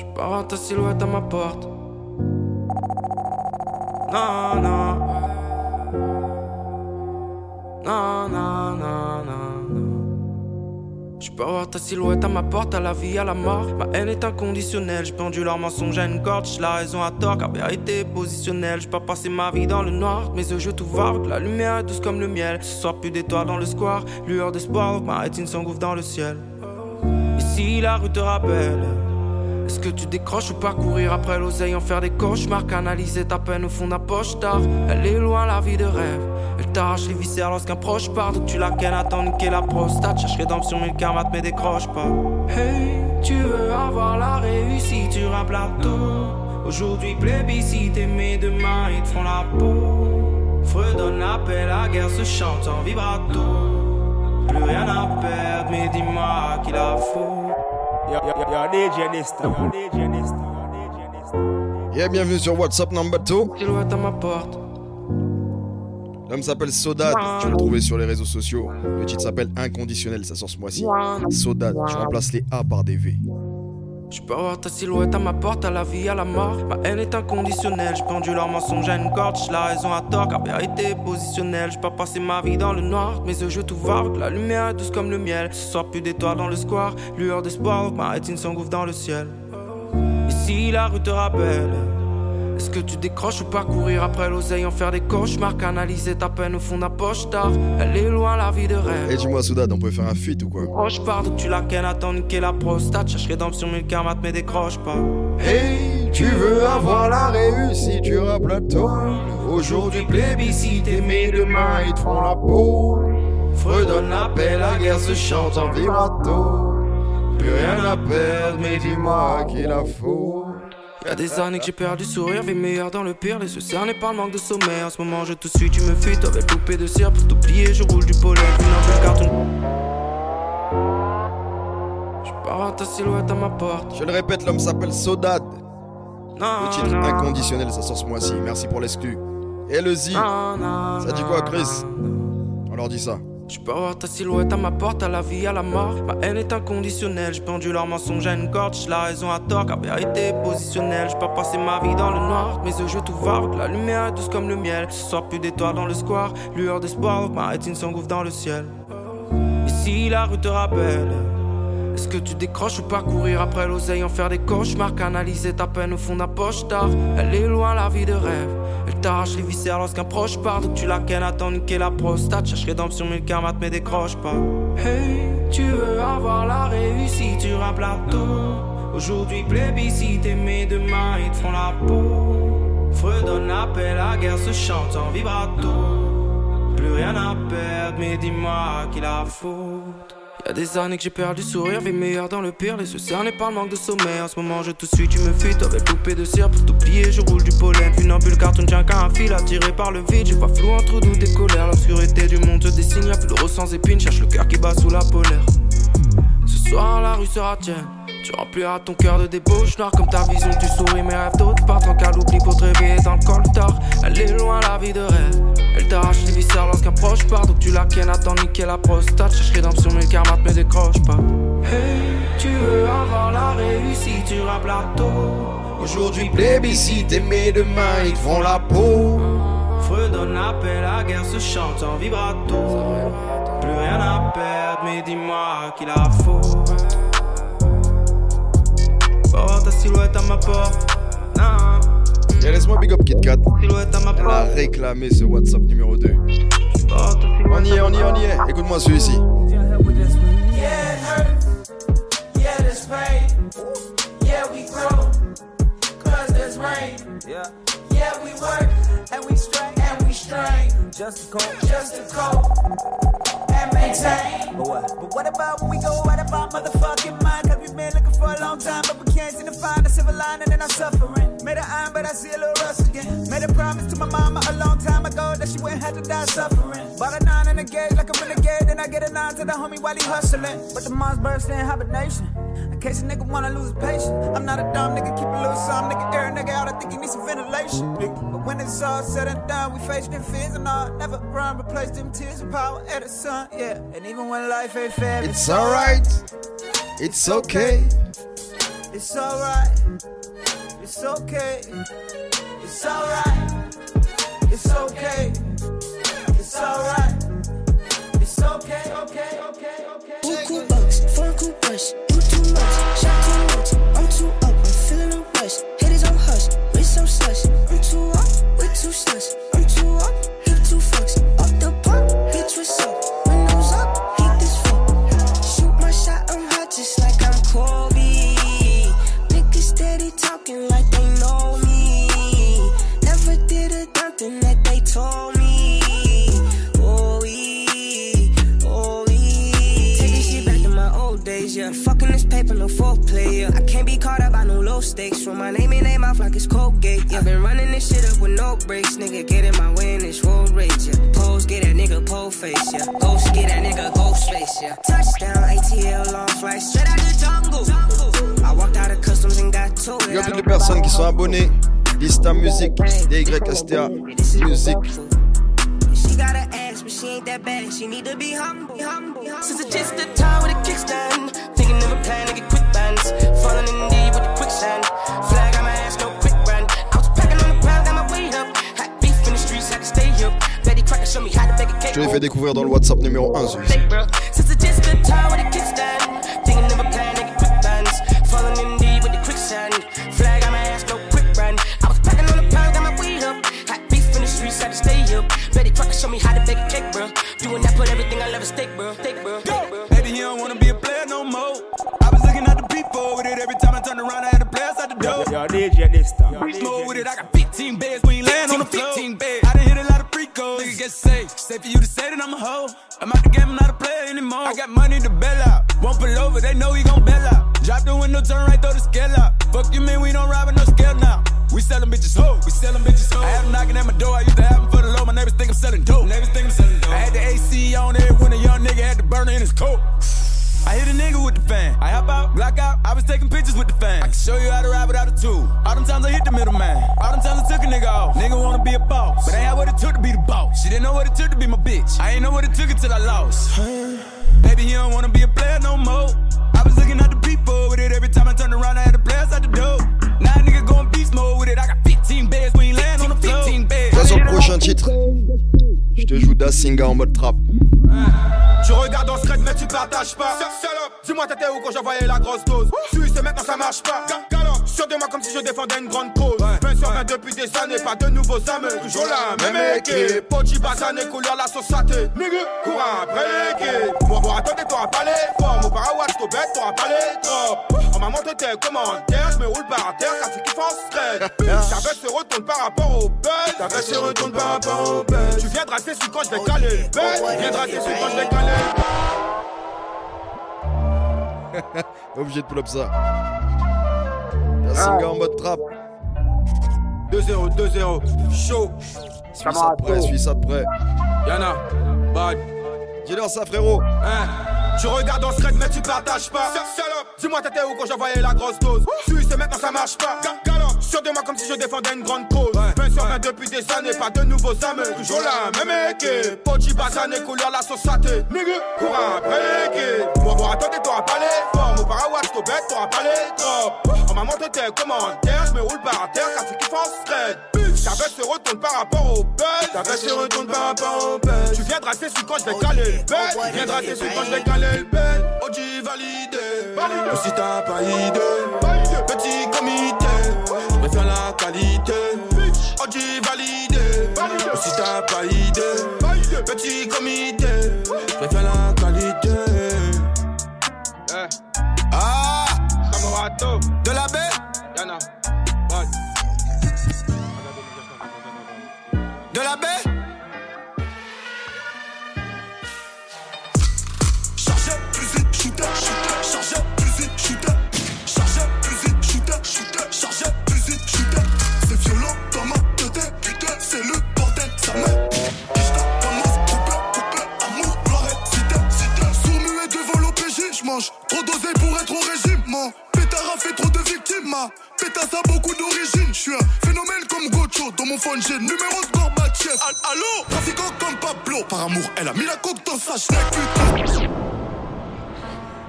Je voir ta silhouette à ma porte. Non, non. Non, non, non, non. Je peux voir ta silhouette à ma porte, à la vie, à la mort. Ma haine est inconditionnelle, j'ai pendu leur mensonge à une corde. J'ai la raison à tort, car vérité positionnelle. J'ai pas passé ma vie dans le noir, mes yeux je tout voir. La lumière est douce comme le miel. Ce soir, plus d'étoiles dans le square. Lueur d'espoir, ma rétine s'engouffre dans le ciel. Ici, la rue te rappelle. Est-ce que tu décroches ou pas courir après l'oseille, en faire des cauchemars, canaliser ta peine au fond d'un poche tard Elle est loin la vie de rêve, elle t'arrache les viscères lorsqu'un proche part, donc tu la kennes, attends niquer la prostate, cherche rédemption mais le karma te décroche pas. Hey, tu veux avoir la réussite sur un plateau, aujourd'hui plébiscite mais demain ils te font la peau. Fredonne l'appel, la guerre se chante en vibrato. Plus rien à perdre, mais dis-moi qu'il a faux. Yeah, bienvenue sur WhatsApp number 2. Silhouette à ma porte. L'homme s'appelle Sodad, tu peux le trouver sur les réseaux sociaux. Le titre s'appelle Inconditionnel, ça sort ce mois-ci. Sodad, tu remplaces les A par des V. Je peux voir ta silhouette à ma porte, à la vie, à la mort. Ma haine est inconditionnelle, j'ai pendu leur mensonge à une corde. La raison à tort, car vérité est positionnelle. J'ai pas passé ma vie dans le noir, mes yeux je tout voir. La lumière est douce comme le miel. Ce soir, plus d'étoiles dans le square. Lueur d'espoir, ma rétine s'engouffre dans le ciel. Ici, la rue te rappelle. Est-ce que tu décroches ou pas courir après l'oseille, en faire des cauchemars, canaliser ta peine au fond d'un poche tard Elle est loin la vie de rêve. Et dis-moi, Soudad, on peut faire un feat ou quoi? Proche part d'où tu la kennes, attends niquer la prostate. Cherche rédemption, mais le karma te mais décroche pas. Hey, tu veux avoir la réussite sur un plateau Aujourd'hui plébiscité, mais demain ils te font la peau. Fredonne l'appel, la guerre se chante en vibrato. Plus rien à perdre, mais dis-moi qu'il a faux. Y'a des années que j'ai perdu sourire, vie meilleure dans le pire, les yeux cernés par le manque de sommeil. En ce moment, je te suis, tu me fuis, avec poupée de cire pour t'oublier, je roule du pollen, une un carton. Je pars ta silhouette à ma porte. Je le répète, l'homme s'appelle Sodad. Non, Le titre non, inconditionnel, ça sort ce mois-ci. Merci pour l'exclu. Et le Z, non, ça dit quoi, Chris. On leur dit ça. Je peux voir ta silhouette à ma porte, à la vie, à la mort. Ma haine est inconditionnelle, j'ai pendu leur mensonge à une corde. J'ai la raison à tort, car vérité est positionnelle. J'ai pas passé ma vie dans le noir, mes yeux je tout voir. La lumière douce comme le miel. Ce soir, plus d'étoiles dans le square. Lueur d'espoir, ma rétine s'engouffre dans le ciel. Ici, la rue te rappelle? Est-ce que tu décroches ou pas courir après l'oseille, en faire des cauchemars, canaliser ta peine au fond d'un poche tard Elle est loin la vie de rêve, elle t'arrache les viscères lorsqu'un proche part, tu la kennes, attends niquer la prostate, cherche rédemption mais le karma te décroche pas. Hey, tu veux avoir la réussite sur un plateau, aujourd'hui plébiscité mais demain ils te font la peau. Fredonne l'appel, la guerre se chante en vibrato. Plus rien à perdre, mais dis-moi qu'il a faute. Y'a des années que j'ai perdu sourire, vie meilleure dans le pire, les yeux cernés par le manque de sommeil. En ce moment, je te suis, tu me fuis, avec poupée de cire pour t'oublier. Je roule du pollen, funambule, carton tient qu'à un fil, attiré par le vide. J'ai pas flou entre nous des colères, l'obscurité du monde se dessine, y'a plus de rose sans épines, cherche le cœur qui bat sous la polaire. Ce soir, la rue sera tienne. Tu rempliras ton cœur de débauche noire comme ta vision, tu souris mes rêves d'autres partent en l'oubli pour te réveiller dans le coltard. Elle est loin la vie de rêve, proche part, donc tu la kennes, attends niquer la prostate, cherche rédemption mais le karma te décroche pas. Hey, tu veux avoir la réussite sur un plateau. Aujourd'hui plébiscité, mais demain ils te font la peau. Fredonne l'appel, la guerre se chante en vibrato. Plus rien à perdre, mais dis-moi qu'il a faute. Porte ta silhouette à ma porte. Non, Et laisse-moi big up KitKat. Elle a réclamé ce WhatsApp numéro 2. On y est, on y est, on y est. Écoute-moi celui-ci. Yeah, it hurts. Yeah, there's pain. Yeah, we grow. There's rain. Yeah, Yeah, we work. And we strain. And we strain. just a call. Just to cope. And maintain. But what? But what about when we go out of our motherfucking mind? Cause we've been looking for a long time, but we can't seem to find a silver lining in our suffering. Made a iron, but I see a little rust again. Made a promise to my mama a long time ago that she wouldn't have to die suffering. Bought a nine in a gauge like a renegade, then I get a nine to the homie while he hustling. But the mom's burst in hibernation. In case a nigga wanna lose patience. I'm not a dumb nigga, keep a little some nigga air a nigga out. I think he needs some ventilation. But when it's all said and done, we face them fears and all. Never run, replace them tears with power at the sun, yeah. And even when life ain't fair, It's alright. It's okay. It's alright. It's okay. It's alright. It's okay. It's alright. It's okay. Okay. Okay. Okay. Two cool bucks, cool brush, DYSTA Music. She got an ass, but she ain't that bad. She need to be humble. humble. Since it's just a time with a kickstand. Thinking of a plan to get quick bands. Falling in deep with the quicksand. Flag on my ass, no quick brand. I was packing on the ground, got my weight up. Had beef in the streets, had to stay up. Betty Crocker show me how to make a cake. Je l'ai fait découvrir dans le Whats Up numéro 1, celui-ci. Fake, bro. Since it's just a time with a kickstand. Yo, DJ this time. Beast mode with it. I got 15 beds We you land on the floor. 15 beds. I done hit a lot of free goals. Nigga get safe. Safe for you to say that I'm a hoe. I'm out the game, I'm not a player anymore. I got money to bail out. Won't pull over, they know we gon' bail out. Drop the window, turn right, throw the scale out. Fuck you, man, we don't ride with no scale now. We sellin' bitches hoe, we sellin' bitches hoe. I had them knocking at my door, I used to have them for the low. My neighbors think I'm selling dope. Neighbors think I'm selling dope. I had the AC on there when a young nigga had the burner in his coat. I hit a nigga with the fan. I hop out, block out. I was taking pictures with the fan. I can show you how to ride without a tool. All them times I hit the middleman. All them times I took a nigga off. Nigga wanna be a boss, but ain't had what it took to be the boss. She didn't know what it took to be my bitch. I ain't know what it took until I lost. Baby, he don't wanna be a player no more. I was looking at the people with it every time I turned around. I had the players out the door. Now a nigga going beast mode with it. I got 15 beds when you land on the floor. 15 beds. Prochain titre, je te joue Dasinga en mode trap. Tu regardes ce raid mais tu partages pas. Dis-moi t'étais où quand j'envoyais la grosse dose? Suis et maintenant ça marche pas. Sur de moi comme si je défendais une grande cause. Peine sur main depuis des années Pas de nouveaux âmes Toujours la même équipe. Pochi Bassane couleur la sauce saté Nigga Courant après l'équipe. Moi voir attendez t'auras pas les formes. Au parawatt t'au bête t'auras pas les drops. On m'a montré tes commentaires Je me roule par terre car tu kiffes en stress. Ta veste se retourne par rapport au buzz. Ta veste se retourne par rapport au buzz. Tu viendras c'est celui quand je vais caler le buzz. Viendras c'est celui quand je caler Obligé de pull up ça. Dasinga en mode trap. 2-0, 2-0, chaud, Suis ça de près, suis ça de près. Yana, bad, Dis-leur ça, frérot. hein. Tu regardes ce raid mais tu partages pas. Salope. Dis-moi t'étais où quand j'envoyais la grosse dose? Suis et maintenant ça marche pas. Galop Sur de moi comme si je défendais une grande cause Depuis des années Pas de nouveaux âmes Toujours la même équipe. Pochi Bassane couleur la sauce saté Nigga Courant après l'équipe Moi voir attendez t'auras pas les formes. Au parawatt t'au bête t'auras pas les drops On m'a montré tes commentaires Je me roule par terre car tu kiffes en stress Ta veste se retourne par rapport au buzz Ta veste se retourne par rapport au buzz Tu viendras celui quand je vais caler le buzz Tu viendras c'est celui quand je vais caler le buzz OG validé. Ou si t'as pas idée. Petit comité. Je préfère la qualité OG validé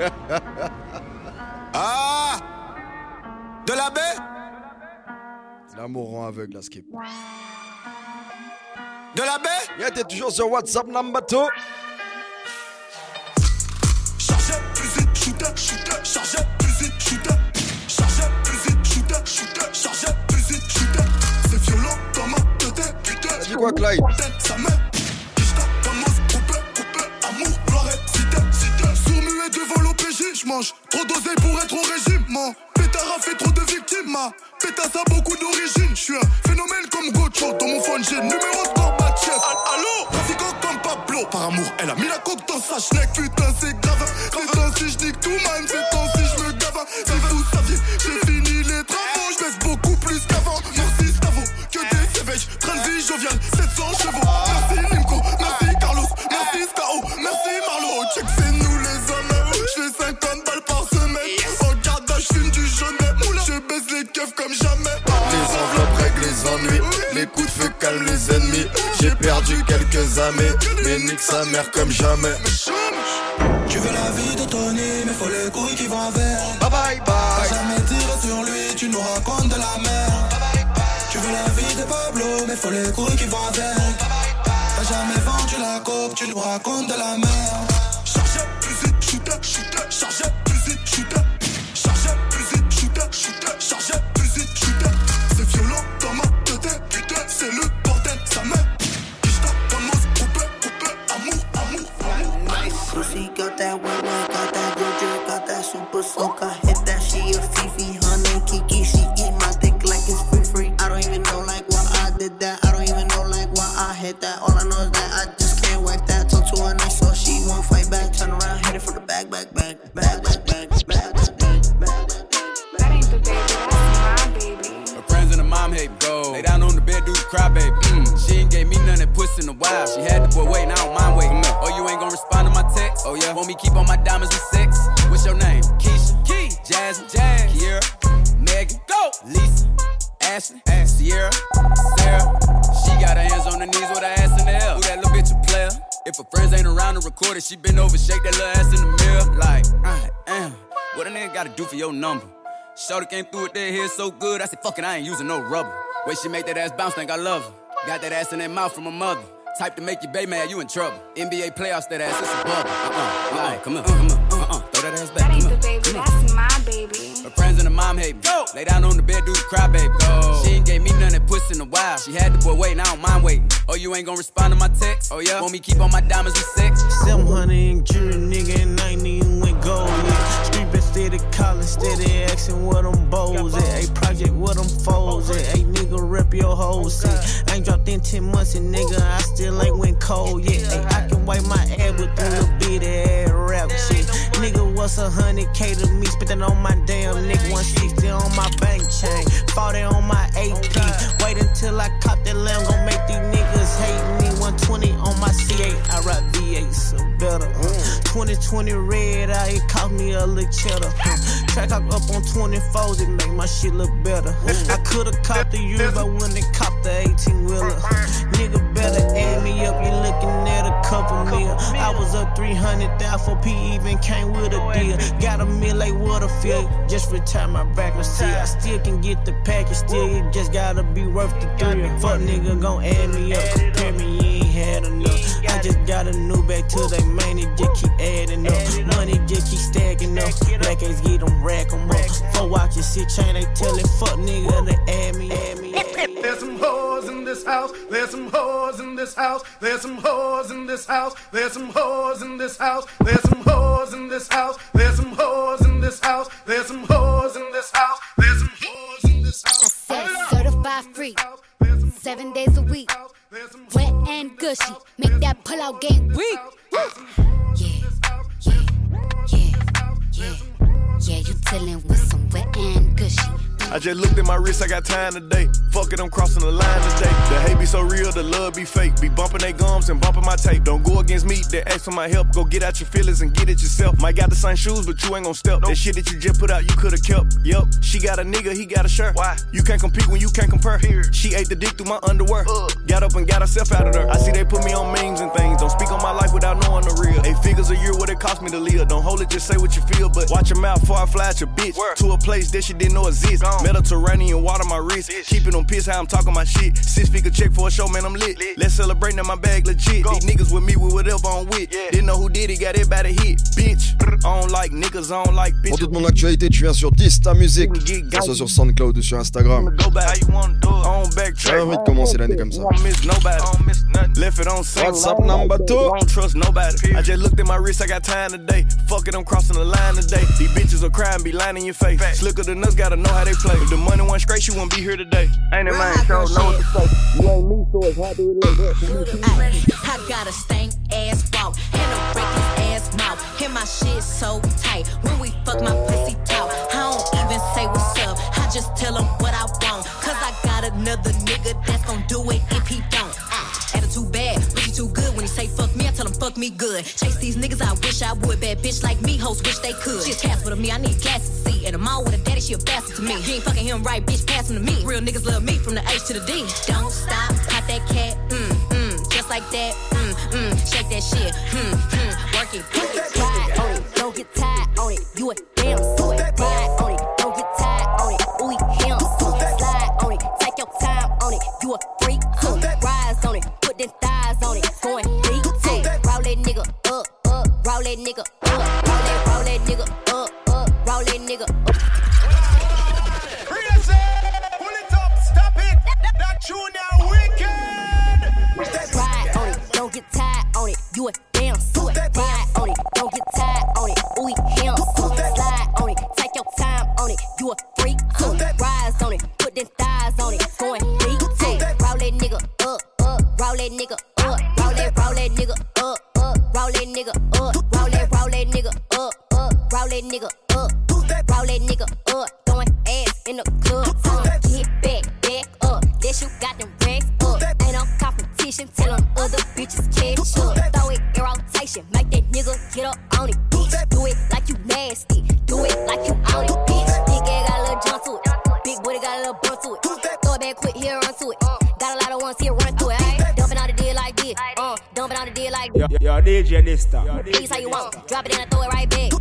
Ah De la baie L'amour rend aveugle, la skip. De la baie Yeah, t'es toujours sur WhatsApp number 2. Chargeur, plus vite, shooter, shooter, chargeur, plus vite, shooter. Chargeur, plus vite, shooter, shooter, chargeur, plus vite, shooter. C'est violent dans ma tête, putain. Dis quoi, Clyde Kishta, fameuse, coupé, coupé, amour, gloire, cité, cité. Sourd muet devant l'OPJ, j'mange trop dosé pour être au régime, man. Pétard a fait trop de victimes, ma. Pétasse a beaucoup d'origine, j'suis un phénomène comme Gocho. Dans mon phone, j'ai le numéro de Gorbatchev. Allô Trafiquant comme Pablo, par amour, elle a mis la coque dans sa schneck, putain, c'est grave. C'est temps si j'nique tout, man, c'est temps si j'me gave. Si vous saviez, j'ai fini les travaux, j'baisse beaucoup plus qu'avant. Merci Stavo, que des éveils, train de vie jovial, 700 chevaux. Perdu quelques années, mais nique sa mère comme jamais. Tu veux la vie de Tony, mais faut les couilles qui vont avec. Bye bye bye. jamais tiré sur lui, tu nous racontes de la merde. Tu veux la vie de Pablo, mais faut les couilles qui vont avec. T'as jamais vendu la coke, tu nous racontes de la merde. Shorty came through with that hair so good, I said, fuck it, I ain't using no rubber. Way she make that ass bounce, think I love her. Got that ass in that mouth from her mother. Type to make you baby mad, you in trouble. NBA playoffs, that ass, it's a bubble. Uh-uh, like, come on, come on, uh-uh, throw that ass back, That ain't the on. baby, that's my baby. Her friends and her mom hate me. Go. Lay down on the bed, do the cry, baby. Go. She ain't gave me none that puss in a while. She had the boy waiting, I don't mind waiting. Oh, you ain't gonna respond to my text? Oh, yeah? Want me keep on my diamonds with sex? 700 in jury, nigga, and 90 went gold. Yeah. Been steady calling, steady asking what them bows at. A project, what them foes at. A nigga, rep your whole set. I ain't dropped in 10 months, and nigga, I still ain't went cold yet. Ay, I can wipe my ass with a little bit of rap shit. Nigga, what's a hundred K to me? Spit that on my damn nigga, 160 on my bank chain. 40 on my AP. Wait until I cop that lamb, gon' make these niggas hate me. 120 on my C8, I rock V8, so better. Uh. 2020 red eye, it cost me a little cheddar. Uh. Track up on 24s, it make my shit look better. I could've copped the year, but when they copped the 18 wheeler. Nigga better add me up, you looking at a couple mil. I was up 300,000 for P even came with a deal. Got a meal like Waterfield, just retire my back and see. I still can get the package, still it just gotta be worth the thrill. Fuck nigga gon' add me up, compare me, ain't had enough. I just got a new bag to they man, it just keep adding up. Money just keep stacking up. Black ass get them rack 'em up. Four watches, sit chain, they tellin' fuck nigga to add me, add me. There's some hoes in this house. There's some hoes in this house. There's some hoes in this house. There's some hoes in this house. There's some hoes in this house. There's some hoes in this house. There's some hoes in this house. There's some hoes in this house. I Said certified free, seven days a week. Wet and gushy, make that pull out game weak. Yeah, yeah, yeah, yeah, yeah. You dealing with some wet and gushy. I just looked at my wrist, I got time today. Fuck it, I'm crossing the line today. The hate be so real, the love be fake. Be bumping they gums and bumping my tape. Don't go against me, they ask for my help. Go get out your feelings and get it yourself. Might got the same shoes, but you ain't gon' step. That shit that you just put out, you could've kept. Yep, she got a nigga, he got a shirt. Why? You can't compete when you can't compare. She ate the dick through my underwear. Got up and got herself out of there. I see they put me on memes and things. Don't speak on my life without knowing the real. Eight figures a year, what it cost me to live. Don't hold it, just say what you feel. But watch your mouth before I fly at your bitch. To a place that she didn't know exist. Mediterranean water my wrist. Keeping them piss how I'm talking my shit. Six figure check for a show, man, I'm lit. Let's celebrate now my bag legit. These niggas with me with whatever I'm with. Didn't know who did it, got everybody hit. Bitch, I don't like niggas, I don't like bitch. Pour toute mon actualité, tu viens sur Dysta Music, que ce soit sur SoundCloud ou sur Instagram. J'ai envie de commencer l'année comme ça. Left it on sync. Whats Up number two. Don't trust nobody. I just looked at my wrist, I got time today. Fuck it, I'm crossing the line today. These bitches will cry and be lying in your face. Slicker than us, gotta know how they play. If the money went straight, you wouldn't be here today. Ain't it, man? Show know what to say. You ain't me, so it's hard to relate. I got a stank ass walk and a reckless ass mouth. Hear my shit so tight when we fuck my pussy talk. I don't even say what's up, I just tell him what I want. Cause I got another nigga that's gon' do it if he don't. Ah, attitude bad, but he too good when he say fuck me, I tell him fuck me good. Chase these niggas, I wish I would. Bad bitch like me, hoes wish they could. She's Casper to me, I need gas to see. And I'm with a daddy, she a bastard to me. You ain't fucking him right, bitch, pass him to me. Real niggas love me from the H to the D. Don't stop, pop that cat, mm, mm, just like that, mm, mm, shake that shit, mm, mm, work it, work it. Ride on it, don't get tired on it. You a damn DJ how you want. Drop it in and throw it right back.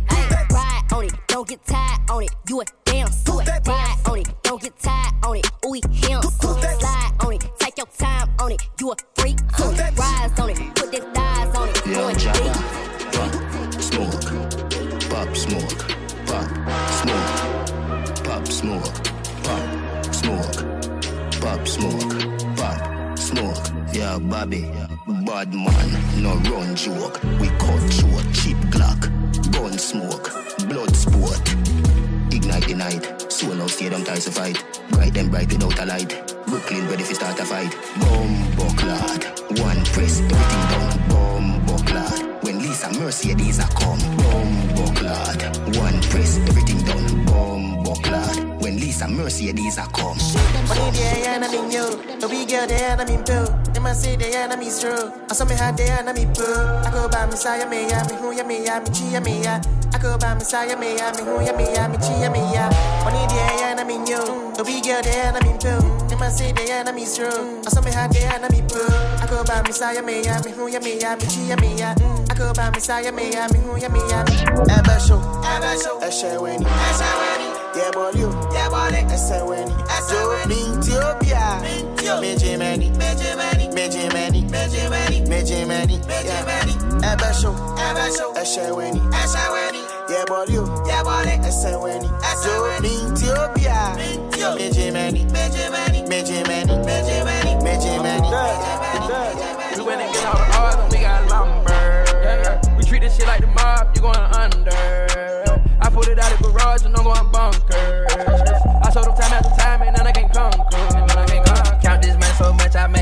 Press, everything down. Bomb bucklad. When Lisa Mercedes a come. Bomb bucklad, one press, everything done. Bomb bucklad. When Lisa Mercedes a come. Money there and I'm in you. The big girl there and I'm in blue. They must say they and I'm true. I saw me hot there and I'm in blue. I go by Messiah me, ya me who ya me, ya me chi me ya. I go by Messiah me, ya me who ya me, ya me chi me ya. Money there and I'm in you. The big girl there and I'm in blue. They must say they I'm in true. I saw me there and I'm in blue. I go by Messiah me, ya me who ya me, ya me chi ya me ya. I go by Messiah me, ya me who ya me, ya me. Ever show, ever show, Eshe Weni, Eshe Weni. Yeah, boy, you. Yeah, boy, Eshe Weni. Eshe Weni. Ethiopia. Meji many. Meji many. Meji many. Meji many. Meji many. Meji many. Ever show. Ever show. Eshe Weni. Eshe Weni. Yeah, boy, you. Yeah, boy, Eshe Weni. Eshe Weni. Ethiopia. Meji many.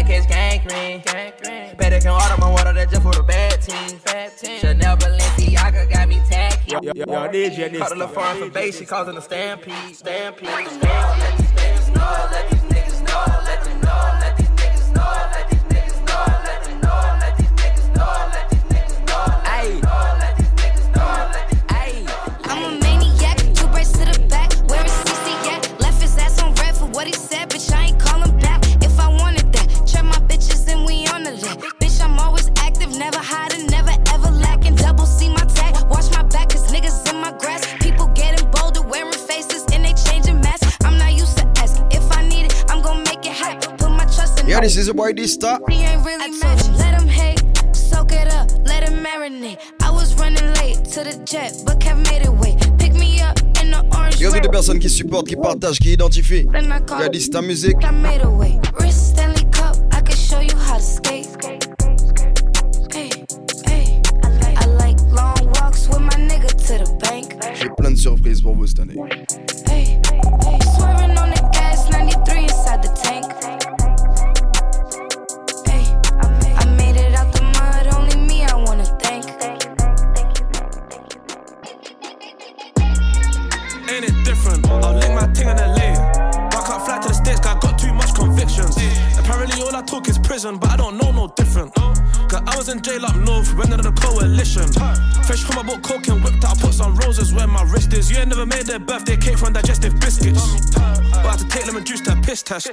So much I make his gangrene. Better can order my water that's just for the bad team. Chanel Balenciaga got me tacky. Yo, yo, yo, DJ this Caught a little time. foreign for base, she causing a stampede. Stampede. Stampede. Let these niggas know, let these niggas know, let them know, This is a boy Dista. He ain't really matching. Let him hate, soak it up, let him marinate. I was running late to the jet, but Kev made it wait. Pick me up in the orange Il y a toutes les rain. personnes qui supportent, qui partagent, qui identifient. Then I call Il y a Dista Musique. Prison, but I don't know no different. Cause I was in jail up north, went under the coalition. Fresh home, my book, coke and whipped out, put some roses where my wrist is. You ain't never made their birthday cake from digestive biscuits. But I had to take lemon juice to piss test.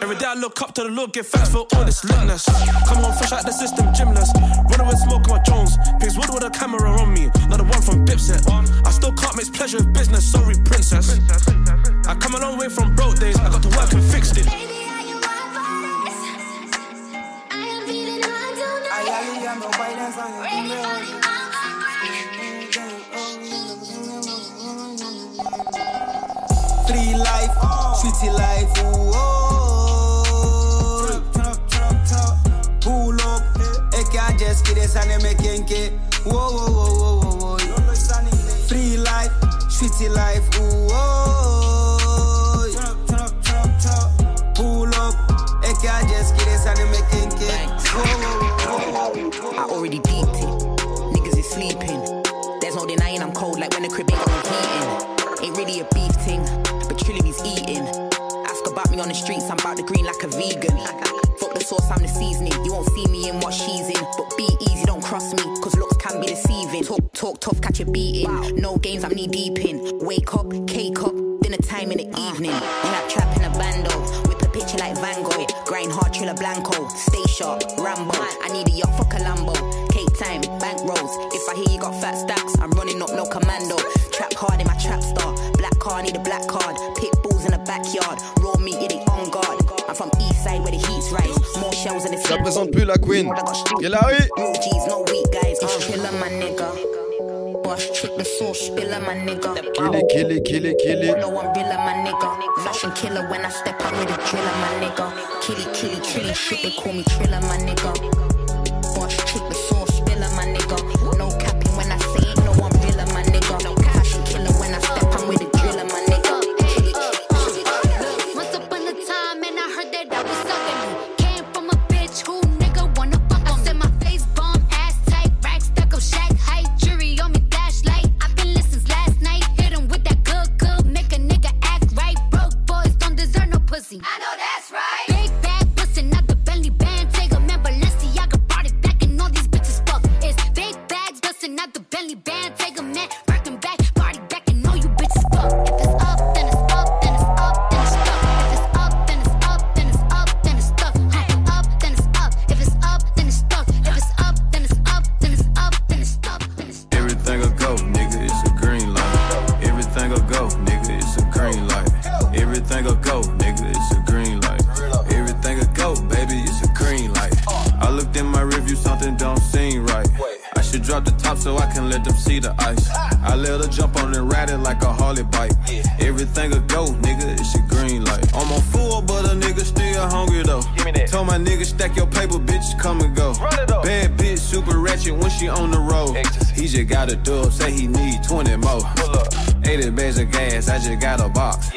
Every day I look up to the Lord, give thanks for all this litness. Come on, fresh out the system, gymnast. Running with smoke on my Jones. Pigs wood with a camera on me, not the one from Dipset. I still can't mix pleasure with business, sorry, princess. I come a long way from broke days, I got to work and fixed it. Free life, sweetie life, ooh, oh. Pull up, eke ajeski sane mekenke, whoa, whoa, whoa, whoa, whoa, whoa. Free life, sweetie life, ooh, oh. I'm the seasoning. You won't see me in what she's in. But be easy, don't cross me, cause looks can be deceiving. Talk, talk tough, catch a beating. No games, I'm knee deep in. Wake up, cake up, dinner time in the evening. The sauce, spiller, my nigga. Kill it, kill it, kill it, kill it. No one realer, my nigga. Fashion killer when I step out with a driller, my nigga. Killy, killy, killy shit, they call me Triller, my nigga. He just dub, say he need 20 more. 80 bags of gas, I just got a box.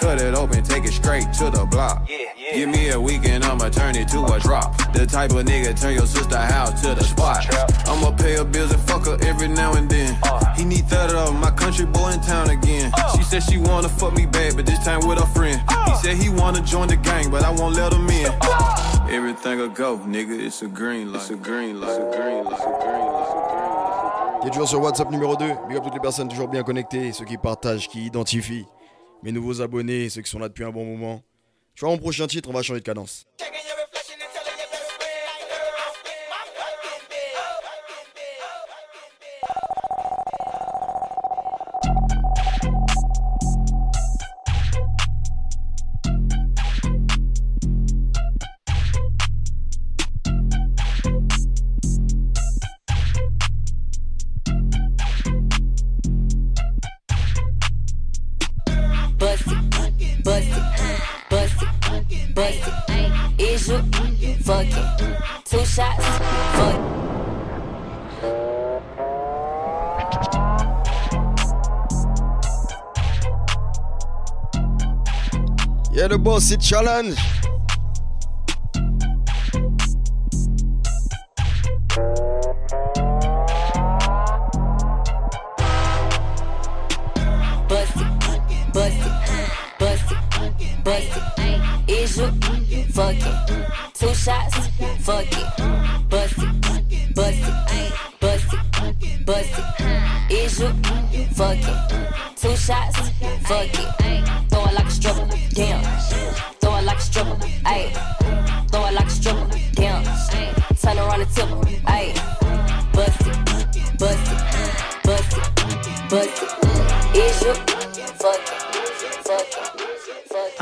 Cut it open, take it straight to the block. Give me a weekend, I'ma turn it to a drop. The type of nigga turn your sister house to the spot. I'ma pay her bills and fuck her every now and then. Uh. He need 30 of my country boy in town again. Uh. She said she wanna fuck me bad, but this time with a friend. Uh. He said he wanna join the gang, but I won't let him in. Everything'll go, nigga, it's a green light. It's a green light. It's a green light. It's a green light. Est toujours sur WhatsApp numéro 2. Big up toutes les personnes toujours bien connectées, ceux qui partagent, qui identifient. Mes nouveaux abonnés, ceux qui sont là depuis un bon moment. Tu vois, mon prochain titre, on va changer de cadence. Yeah, the boss it challenge.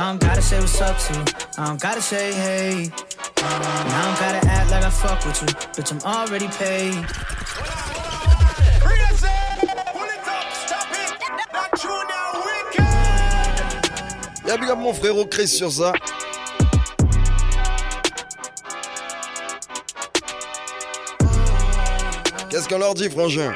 I don't gotta say what's up to you. I don't gotta say hey. I don't gotta act like I fuck with you. Bitch, I'm already paid. Y'a big up mon frérot Chris sur ça. Qu'est-ce qu'on leur dit, frangin?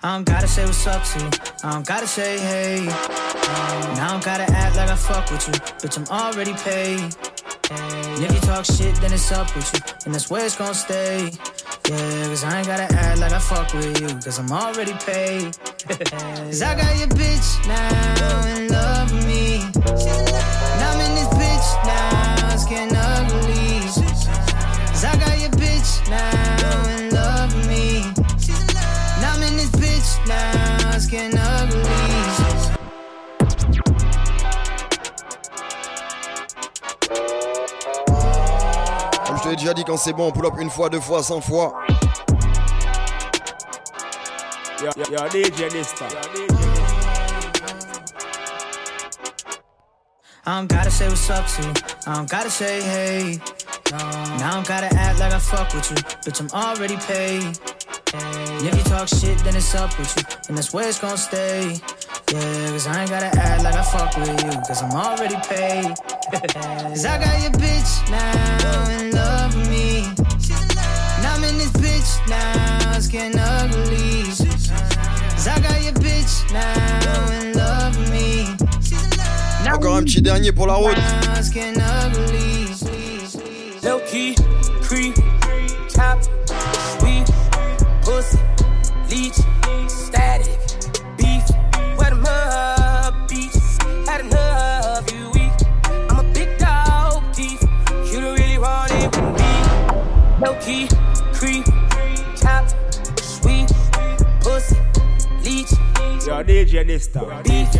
I don't gotta say what's up to you. I don't gotta say hey. Um, I don't gotta act like I fuck with you. Bitch, I'm already paid. And if you talk shit, then it's up with you. And that's where it's gonna stay. Yeah, cause I ain't gotta act like I fuck with you. Cause I'm already paid. Cause I got your bitch now in love with me. And I'm in this bitch now, it's getting ugly. Cause I got your bitch now I'm in this bitch now, it's getting ugly. Comme je te l'ai déjà dit, quand c'est bon, on pull up une fois, deux fois, cent fois. Yo, yo, yo, DJ Dysta. I don't gotta say what's up to you. I don't gotta say hey. No. And I don't gotta act like I fuck with you. Bitch, I'm already paid. And if you talk shit, then it's up with you. And that's where it's gonna stay. Yeah, cause I ain't gotta act like I fuck with you. Cause I'm already paid. Cause I got your bitch now in love with me. And I'm in this bitch now, it's getting ugly. Cause I got your bitch now in love with me. Encore un petit dernier pour la route. Now it's getting ugly. Low key, creep, key, creep, sweet, pussy, leech, Yo, DJ Dysta. beef,